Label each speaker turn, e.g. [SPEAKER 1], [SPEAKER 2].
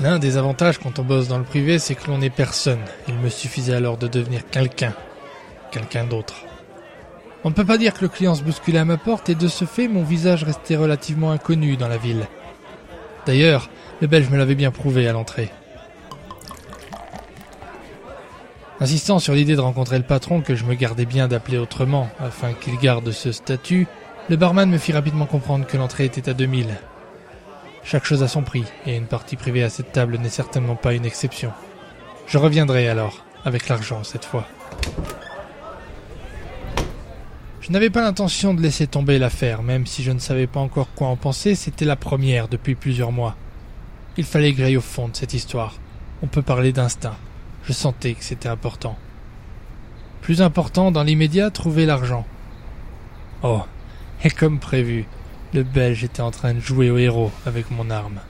[SPEAKER 1] L'un des avantages quand on bosse dans le privé, c'est que l'on n'est personne. Il me suffisait alors de devenir quelqu'un. Quelqu'un d'autre. On ne peut pas dire que le client se bousculait à ma porte et de ce fait, mon visage restait relativement inconnu dans la ville. D'ailleurs, le Belge me l'avait bien prouvé à l'entrée. Insistant sur l'idée de rencontrer le patron que je me gardais bien d'appeler autrement afin qu'il garde ce statut, le barman me fit rapidement comprendre que l'entrée était à 2000. Chaque chose a son prix et une partie privée à cette table n'est certainement pas une exception. Je reviendrai alors, avec l'argent cette fois. Je n'avais pas l'intention de laisser tomber l'affaire, même si je ne savais pas encore quoi en penser, c'était la première depuis plusieurs mois. Il fallait que au fond de cette histoire. On peut parler d'instinct. Je sentais que c'était important. Plus important dans l'immédiat, trouver l'argent. Oh, et comme prévu, le Belge était en train de jouer au héros avec mon arme.